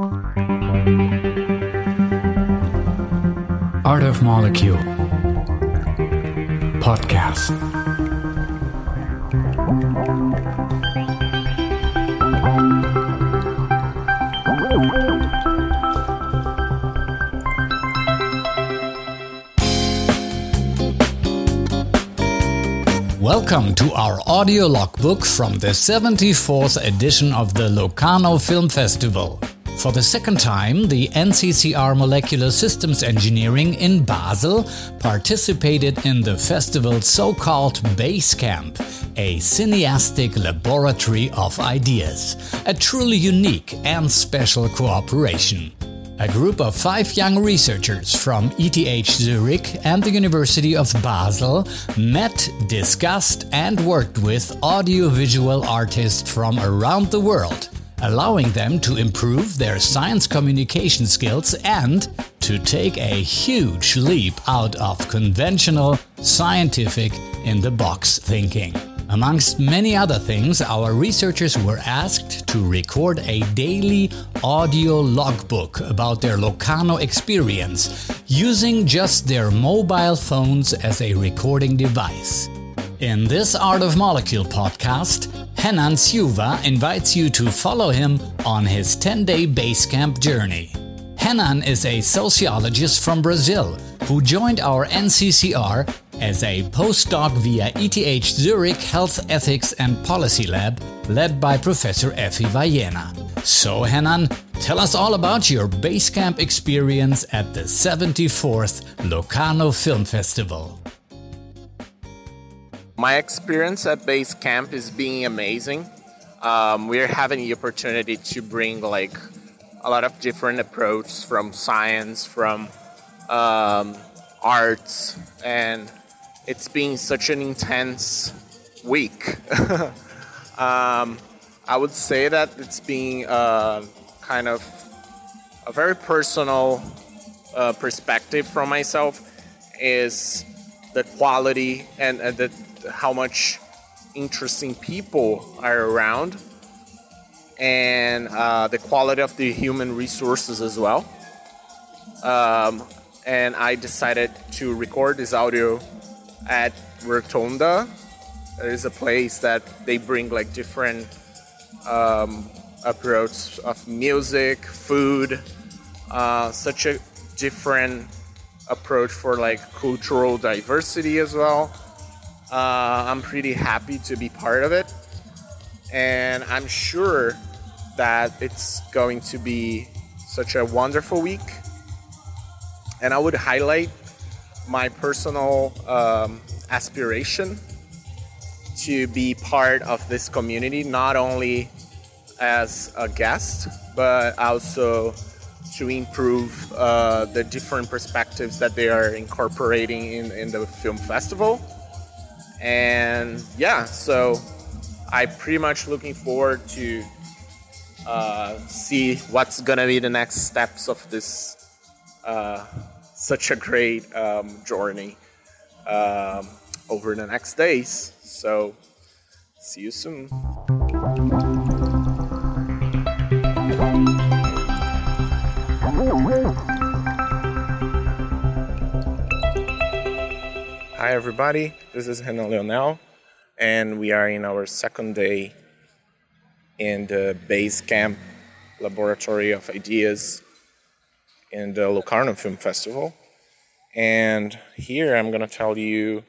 Art of Molecule Podcast. Welcome to our audio logbook from the 74th edition of the Locarno Film Festival. For the second time, the NCCR Molecular Systems Engineering in Basel participated in the festival's so called Base Camp, a cineastic laboratory of ideas, a truly unique and special cooperation. A group of five young researchers from ETH Zurich and the University of Basel met, discussed, and worked with audiovisual artists from around the world, allowing them to improve their science communication skills and to take a huge leap out of conventional, scientific, in the box thinking. Amongst many other things, our researchers were asked to record a daily audio logbook about their Locarno experience using just their mobile phones as a recording device. In this Art of Molecule podcast, Renan Silva invites you to follow him on his 10 day Basecamp journey. Renan is a sociologist from Brazil who joined our NCCR as a postdoc via ETH Zurich Health Ethics and Policy Lab, led by Professor Effy Vayena. So, Renan, tell us all about your Basecamp experience at the 74th Locarno Film Festival. My experience at base camp is being amazing. Um, we're having the opportunity to bring like a lot of different approaches from science, from um, arts, and it's been such an intense week. um, I would say that it's been uh, kind of a very personal uh, perspective from myself is the quality and, and the, how much interesting people are around and uh, the quality of the human resources as well. Um, and I decided to record this audio at Rotonda. There is a place that they bring like different um, approach of music, food, uh, such a different approach for like cultural diversity as well. Uh, I'm pretty happy to be part of it, and I'm sure that it's going to be such a wonderful week. And I would highlight my personal um, aspiration to be part of this community, not only as a guest, but also to improve uh, the different perspectives that they are incorporating in, in the film festival. And yeah, so I'm pretty much looking forward to uh, see what's gonna be the next steps of this uh, such a great um, journey um, over the next days. So, see you soon. Hi, everybody. This is Renan Leonel, and we are in our second day in the Base Camp Laboratory of Ideas in the Locarno Film Festival. And here I'm going to tell you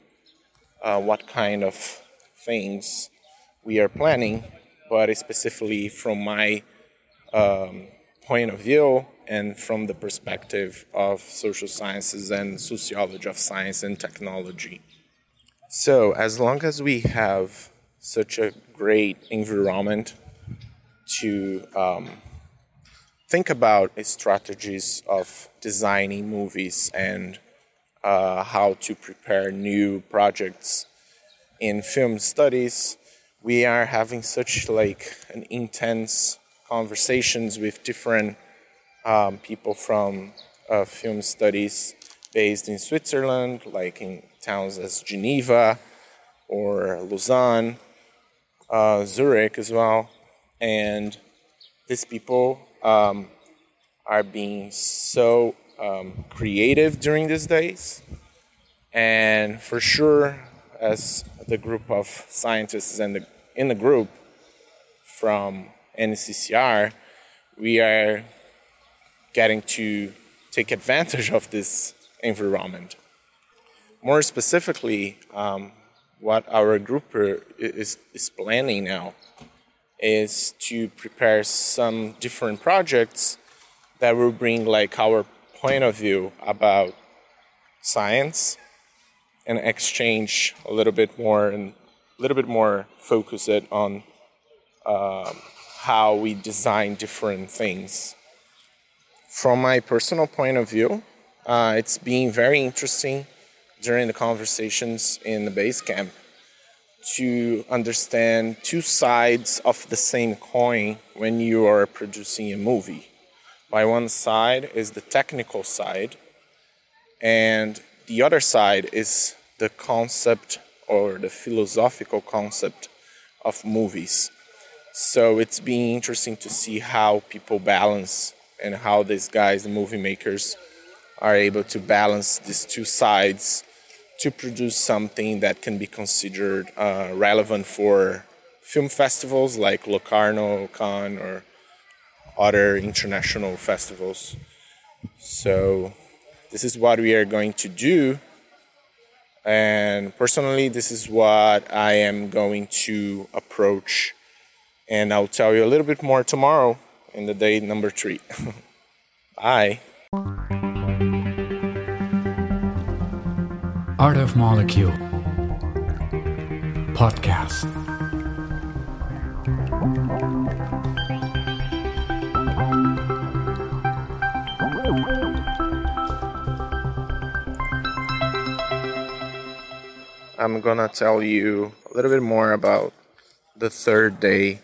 uh, what kind of things we are planning, but specifically from my um, point of view and from the perspective of social sciences and sociology of science and technology. So, as long as we have such a great environment to um, think about strategies of designing movies and uh, how to prepare new projects in film studies we are having such like an intense conversations with different um, people from uh, film studies based in Switzerland, like in towns as Geneva or Lausanne, uh, Zurich as well. And these people um, are being so um, creative during these days. And for sure, as the group of scientists the, in the group from NCCR, we are getting to take advantage of this environment. More specifically, um, what our group is, is planning now is to prepare some different projects that will bring like our point of view about science and exchange a little bit more and a little bit more focus it on um, how we design different things. From my personal point of view, uh, it's been very interesting during the conversations in the base camp to understand two sides of the same coin when you are producing a movie. By one side is the technical side, and the other side is the concept or the philosophical concept of movies. So it's been interesting to see how people balance and how these guys, the movie makers, are able to balance these two sides to produce something that can be considered uh, relevant for film festivals like Locarno, Cannes, or other international festivals. So, this is what we are going to do. And personally, this is what I am going to approach. And I'll tell you a little bit more tomorrow in the day number three. Bye. Art of Molecule Podcast. I'm gonna tell you a little bit more about the third day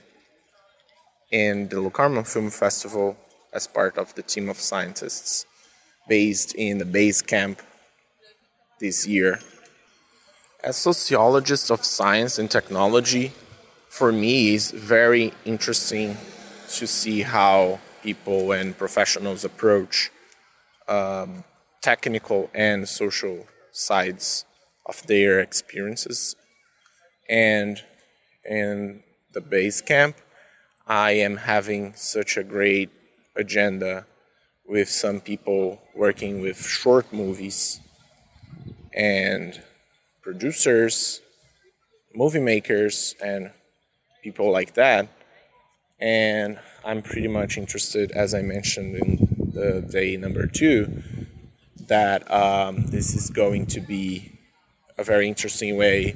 in the Locarno Film Festival as part of the team of scientists based in the base camp this year. As sociologist of science and technology, for me it's very interesting to see how people and professionals approach um, technical and social sides of their experiences. And in the base camp, I am having such a great agenda with some people working with short movies and producers, movie makers, and people like that. And I'm pretty much interested, as I mentioned in the day number two, that um, this is going to be a very interesting way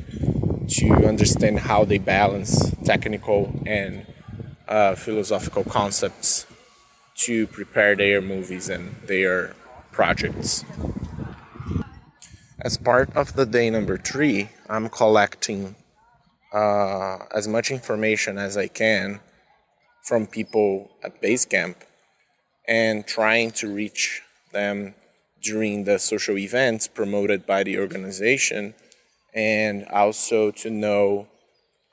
to understand how they balance technical and uh, philosophical concepts to prepare their movies and their projects. As part of the day number three, I'm collecting uh, as much information as I can from people at base camp and trying to reach them during the social events promoted by the organization and also to know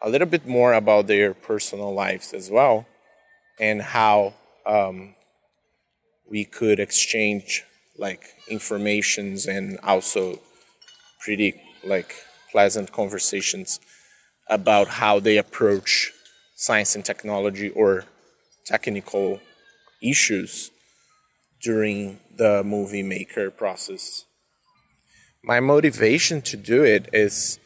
a little bit more about their personal lives as well and how um, we could exchange like informations and also pretty like pleasant conversations about how they approach science and technology or technical issues during the movie maker process. My motivation to do it is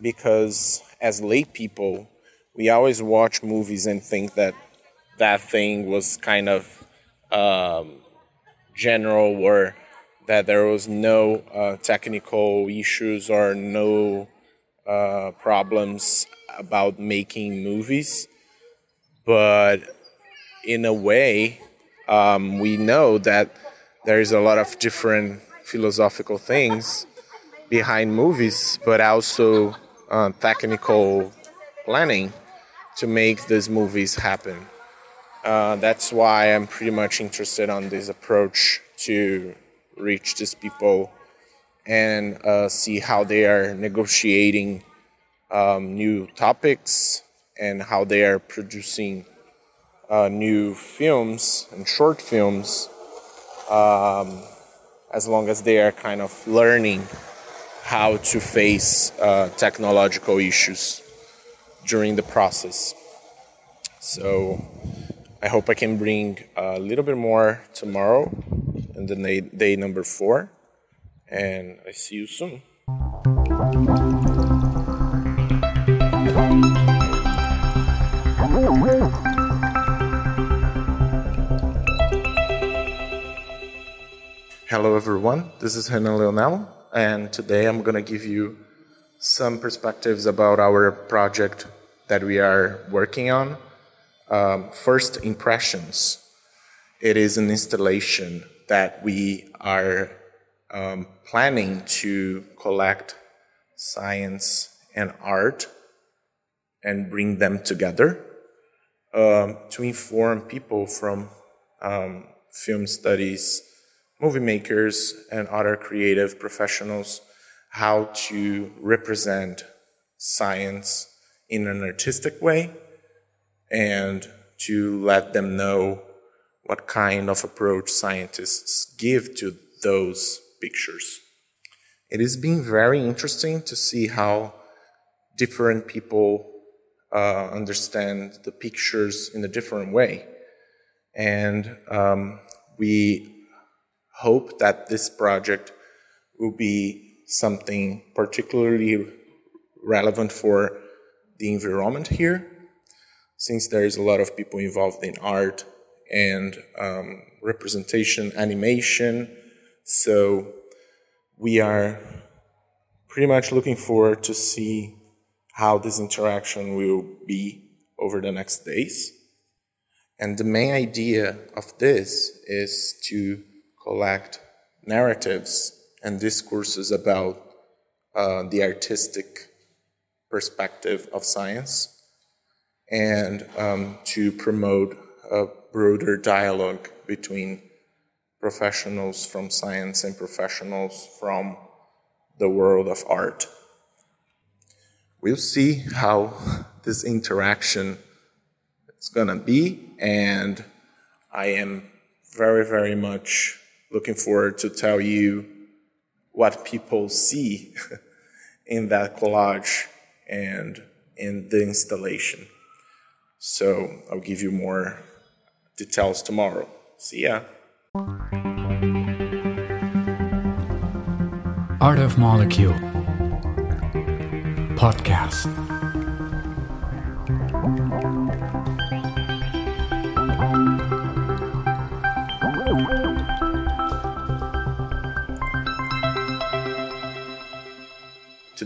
because as lay people, we always watch movies and think that that thing was kind of um, general or that there was no uh, technical issues or no uh, problems about making movies. But in a way, um, we know that there is a lot of different philosophical things behind movies, but also uh, technical planning to make these movies happen. Uh, that's why I'm pretty much interested on this approach to reach these people and uh, see how they are negotiating um, new topics and how they are producing uh, new films and short films um, as long as they are kind of learning how to face uh, technological issues during the process. So I hope I can bring a little bit more tomorrow in the day, day number four. And I see you soon. Hello, everyone. This is Renan Leonel, and today I'm going to give you some perspectives about our project that we are working on. Um, first impressions. It is an installation that we are um, planning to collect science and art and bring them together um, to inform people from um, film studies movie makers and other creative professionals how to represent science in an artistic way and to let them know what kind of approach scientists give to those pictures. It has been very interesting to see how different people uh, understand the pictures in a different way. And um, we hope that this project will be something particularly relevant for the environment here, since there is a lot of people involved in art and um, representation, animation. So we are pretty much looking forward to see how this interaction will be over the next days. And the main idea of this is to collect narratives and discourses about uh, the artistic perspective of science and um, to promote a broader dialogue between professionals from science and professionals from the world of art. We'll see how this interaction is going to be, and I am very, very much looking forward to tell you what people see in that collage and in the installation. So I'll give you more details tomorrow. See ya. Art of Molecule Podcast.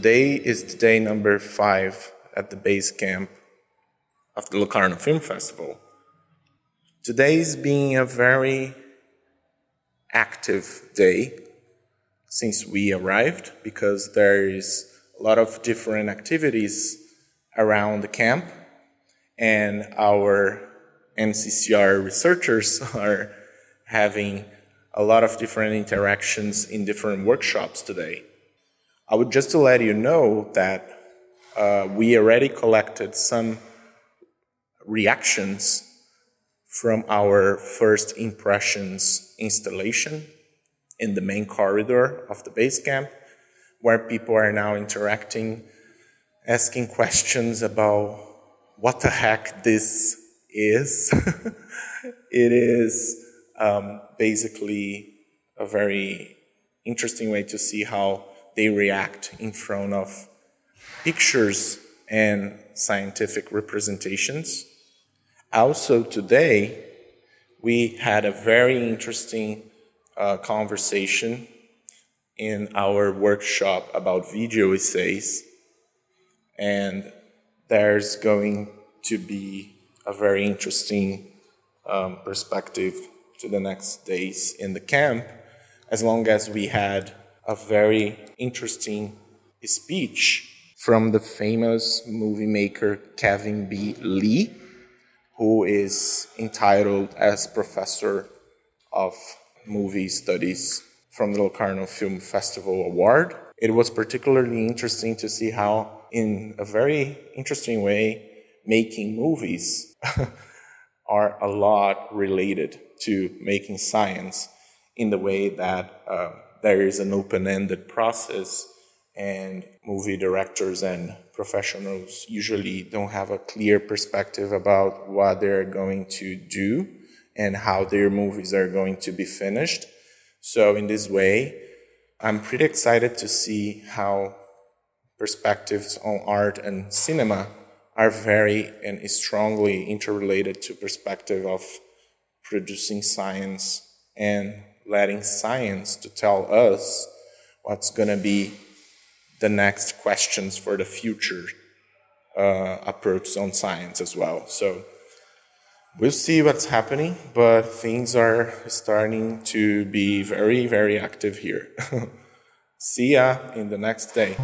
Today is day number five at the base camp of the Locarno Film Festival. Today is being a very active day since we arrived because there is a lot of different activities around the camp and our NCCR researchers are having a lot of different interactions in different workshops today. I would just to let you know that uh, we already collected some reactions from our first impressions installation in the main corridor of the base camp, where people are now interacting, asking questions about what the heck this is. it is um, basically a very interesting way to see how they react in front of pictures and scientific representations. Also, today, we had a very interesting uh, conversation in our workshop about video essays, and there's going to be a very interesting um, perspective to the next days in the camp, as long as we had a very interesting speech from the famous movie maker Kevin B. Lee, who is entitled as Professor of Movie Studies from the Locarno Film Festival Award. It was particularly interesting to see how, in a very interesting way, making movies are a lot related to making science in the way that uh, there is an open ended process and movie directors and professionals usually don't have a clear perspective about what they're going to do and how their movies are going to be finished. So, in this way, I'm pretty excited to see how perspectives on art and cinema are very and strongly interrelated to perspective of producing science and letting science to tell us what's going to be the next questions for the future uh, approach on science as well. So we'll see what's happening, but things are starting to be very, very active here. see ya in the next day.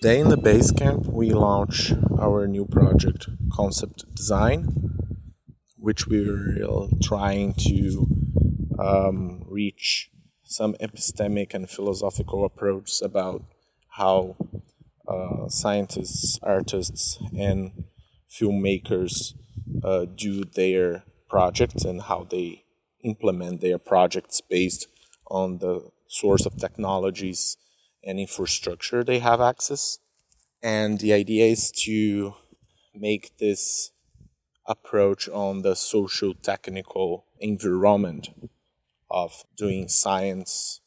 Day in the Basecamp, we launch our new project, Concept Design, which we're trying to um, reach some epistemic and philosophical approach about how uh, scientists, artists, and filmmakers uh, do their projects and how they implement their projects based on the source of technologies and infrastructure they have access. And the idea is to make this approach on the social technical environment of doing science,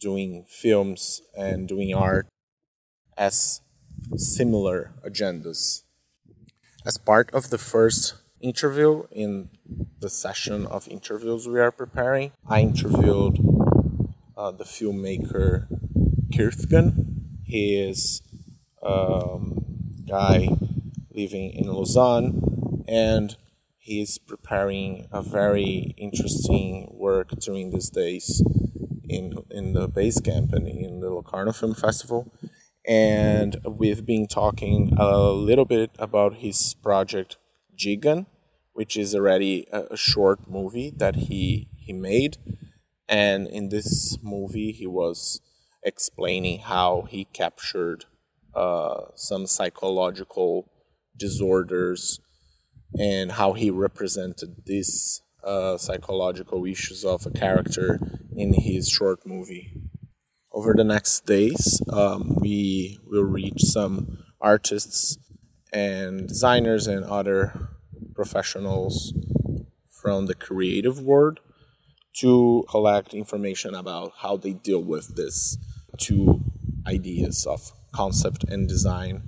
doing films, and doing art as similar agendas. As part of the first interview in the session of interviews we are preparing, I interviewed uh, the filmmaker Kirthgan. He is a um, guy living in Lausanne and he's preparing a very interesting work during these days in in the base camp and in the Locarno Film Festival. And we've been talking a little bit about his project Gigan, which is already a, a short movie that he he made. And in this movie, he was explaining how he captured uh, some psychological disorders and how he represented these uh, psychological issues of a character in his short movie. Over the next days, um, we will reach some artists and designers and other professionals from the creative world to collect information about how they deal with this two ideas of concept and design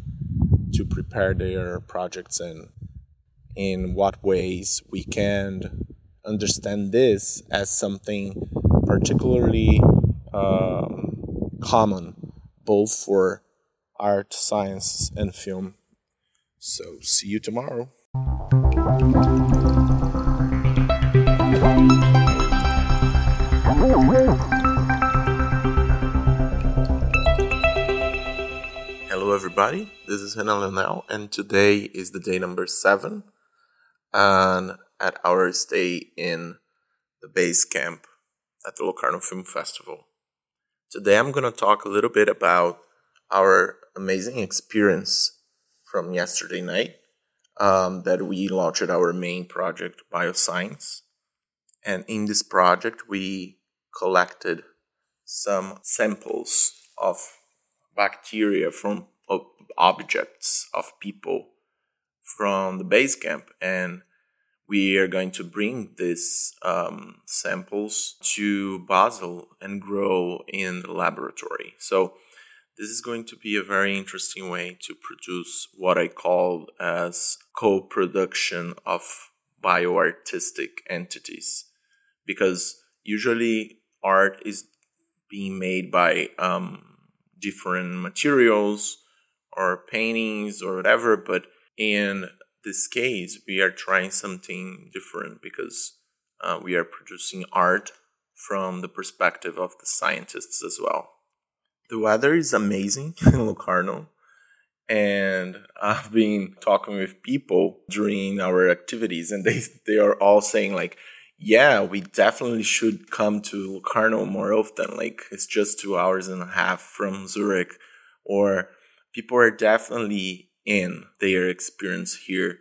to prepare their projects and in what ways we can understand this as something particularly um, common both for art, science, and film. So, see you tomorrow. Everybody. This is Renan Leonel, and today is the day number seven. And at our stay in the base camp at the Locarno Film Festival. Today, I'm going to talk a little bit about our amazing experience from yesterday night um, that we launched our main project, Bioscience. And in this project, we collected some samples of bacteria from objects of people from the base camp and we are going to bring these um, samples to Basel and grow in the laboratory. So this is going to be a very interesting way to produce what I call as co-production of bioartistic entities because usually art is being made by um, different materials or paintings or whatever but in this case we are trying something different because uh, we are producing art from the perspective of the scientists as well the weather is amazing in locarno and I've been talking with people during our activities, and they they are all saying like, yeah, we definitely should come to Locarno more often. Like it's just two hours and a half from Zurich, or people are definitely in their experience here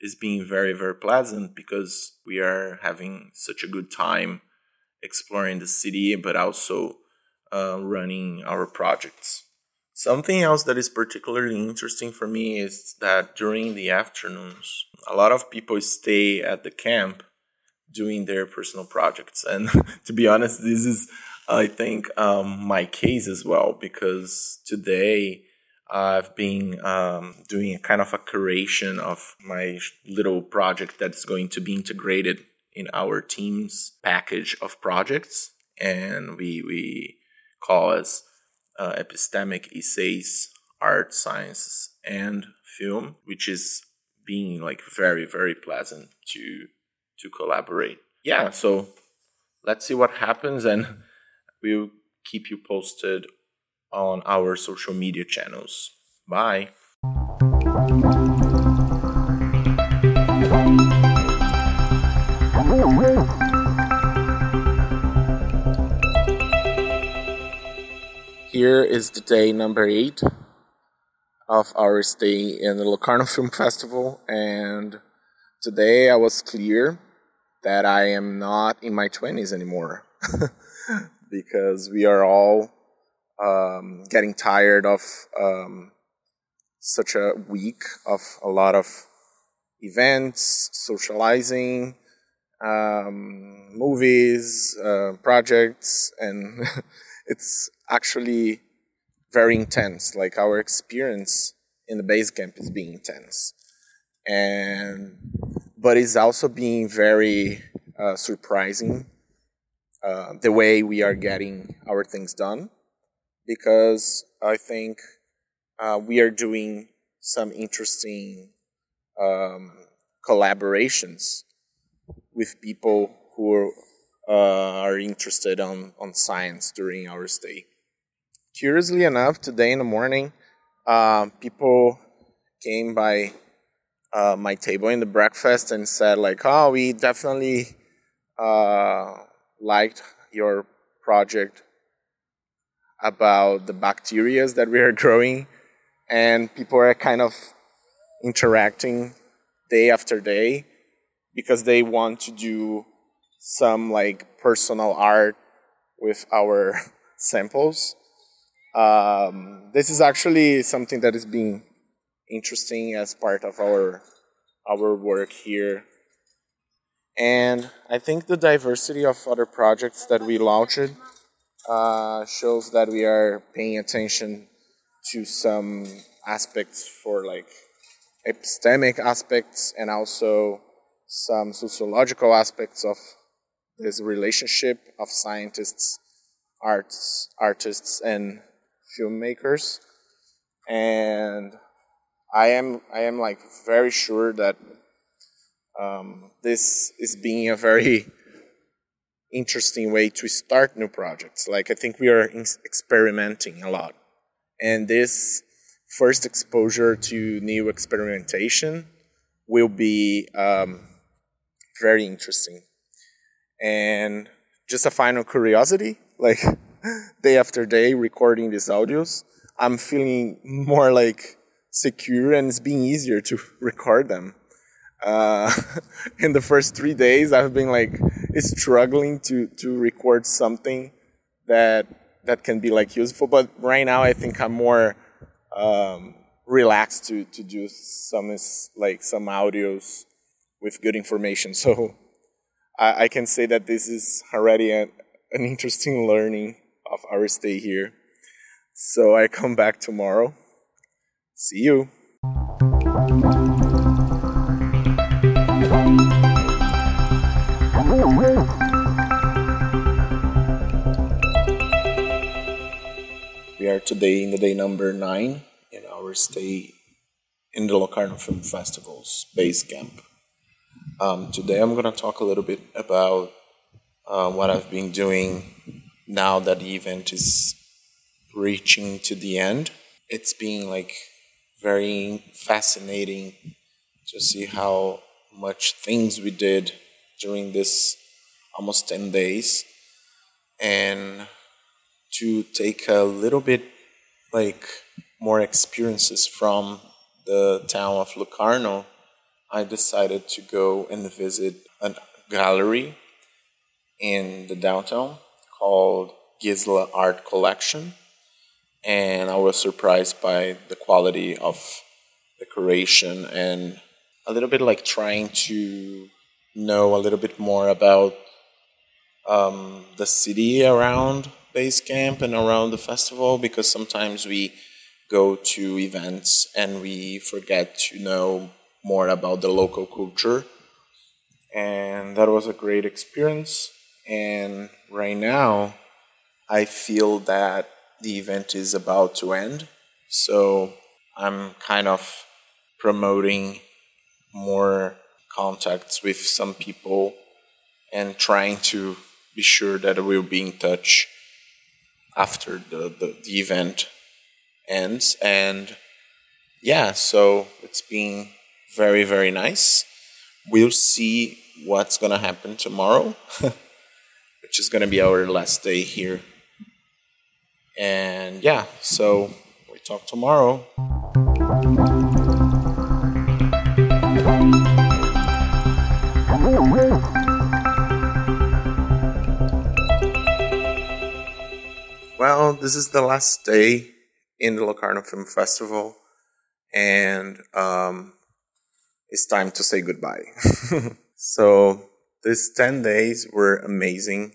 is being very very pleasant because we are having such a good time exploring the city, but also uh, running our projects. Something else that is particularly interesting for me is that during the afternoons, a lot of people stay at the camp doing their personal projects. And to be honest, this is, I think, um, my case as well, because today I've been um, doing a kind of a curation of my little project that's going to be integrated in our team's package of projects. And we, we call as uh, epistemic essays, art, sciences, and film, which is being like very, very pleasant to to collaborate. Yeah, so let's see what happens, and we'll keep you posted on our social media channels. Bye. Here is the day number eight of our stay in the Locarno Film Festival, and today I was clear that I am not in my 20s anymore because we are all um, getting tired of um, such a week of a lot of events, socializing, um, movies, uh, projects, and it's actually very intense. Like our experience in the base camp is being intense, and but it's also being very uh, surprising uh, the way we are getting our things done because I think uh, we are doing some interesting um, collaborations with people who are, uh, are interested on, on science during our stay. Curiously enough, today in the morning, uh, people came by uh, my table in the breakfast and said like, "Oh, we definitely uh, liked your project about the bacteria that we are growing," and people are kind of interacting day after day because they want to do some like personal art with our samples. Um, this is actually something that is being interesting as part of our our work here. And I think the diversity of other projects that we launched uh, shows that we are paying attention to some aspects for like epistemic aspects and also some sociological aspects of this relationship of scientists, arts, artists, and filmmakers. And I am I am like very sure that um, this is being a very interesting way to start new projects. Like I think we are experimenting a lot, and this first exposure to new experimentation will be um, very interesting. And just a final curiosity, like day after day recording these audios, I'm feeling more like secure and it's being easier to record them. Uh, in the first three days, I've been like struggling to to record something that that can be like useful. But right now, I think I'm more um, relaxed to to do some like some audios with good information. So I, I can say that this is already a, an interesting learning of our stay here. So I come back tomorrow. See you. We are today in the day number nine in our stay in the Locarno Film Festival's base camp. Um, today I'm going to talk a little bit about uh, what I've been doing now that the event is reaching to the end. It's been like very fascinating to see how much things we did during this almost 10 days and to take a little bit like more experiences from the town of Locarno, I decided to go and visit a gallery in the downtown called Ghisla Art Collection. And I was surprised by the quality of decoration and a little bit like trying to know a little bit more about um, the city around Basecamp and around the festival because sometimes we go to events and we forget to know more about the local culture. And that was a great experience. And right now, I feel that the event is about to end. So I'm kind of promoting more contacts with some people and trying to be sure that we'll be in touch after the, the, the event ends. And yeah, so it's been very, very nice. We'll see what's going to happen tomorrow, which is going to be our last day here. And yeah, so we talk tomorrow. Well, this is the last day in the Locarno Film Festival, and um, it's time to say goodbye. so, these 10 days were amazing.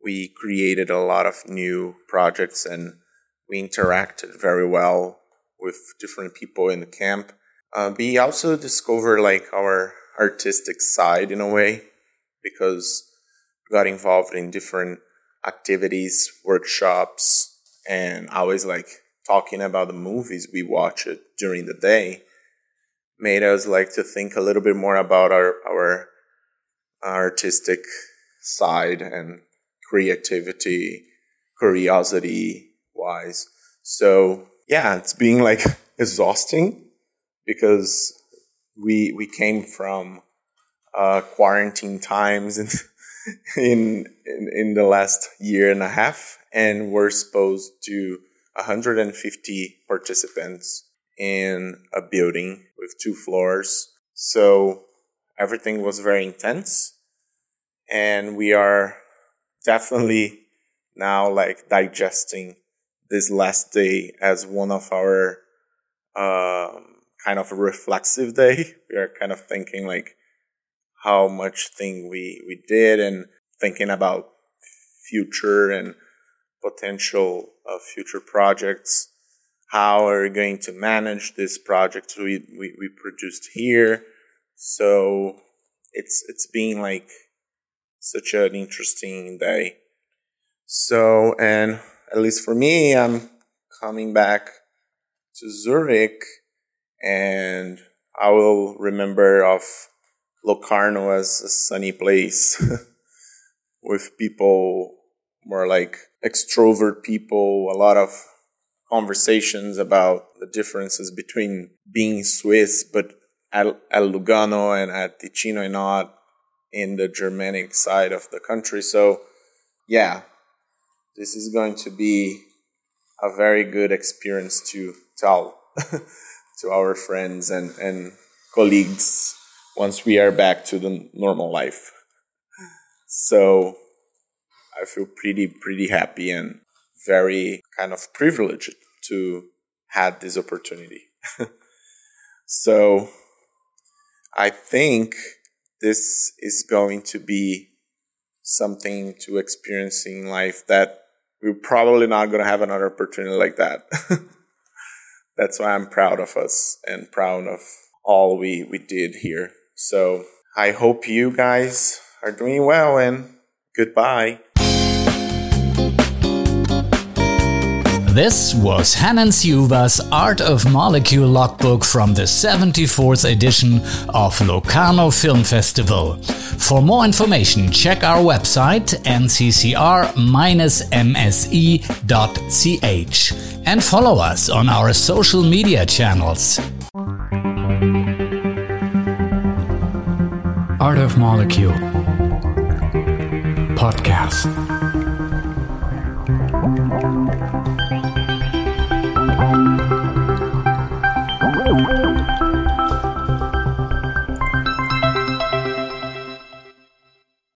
We created a lot of new projects and we interacted very well with different people in the camp. Uh, we also discovered like our artistic side in a way because we got involved in different activities, workshops, and always like talking about the movies we watched during the day made us like to think a little bit more about our our artistic side and creativity, curiosity wise. So yeah, it's being like exhausting because we we came from uh, quarantine times and in, in in the last year and a half, and we're exposed to 150 participants in a building with two floors. So everything was very intense, and we are definitely now like digesting this last day as one of our um, kind of reflexive day. We are kind of thinking like how much thing we we did and thinking about future and potential uh, future projects. How are we going to manage this project we, we, we produced here? So it's it's been like such an interesting day. So and at least for me i'm coming back to zurich and i will remember of Locarno as a sunny place with people more like extrovert people, a lot of conversations about the differences between being Swiss, but at, at Lugano and at Ticino and not in the Germanic side of the country. So, yeah, this is going to be a very good experience to tell to our friends and, and colleagues once we are back to the normal life. So I feel pretty, pretty happy and very kind of privileged to had this opportunity. so I think this is going to be something to experience in life that we're probably not going to have another opportunity like that. That's why I'm proud of us and proud of all we, we did here. So I hope you guys are doing well and goodbye. This was Renan Silva's Art of Molecule logbook from the 74th edition of Locarno Film Festival. For more information, check our website nccr-mse.ch and follow us on our social media channels. Art of Molecule podcast.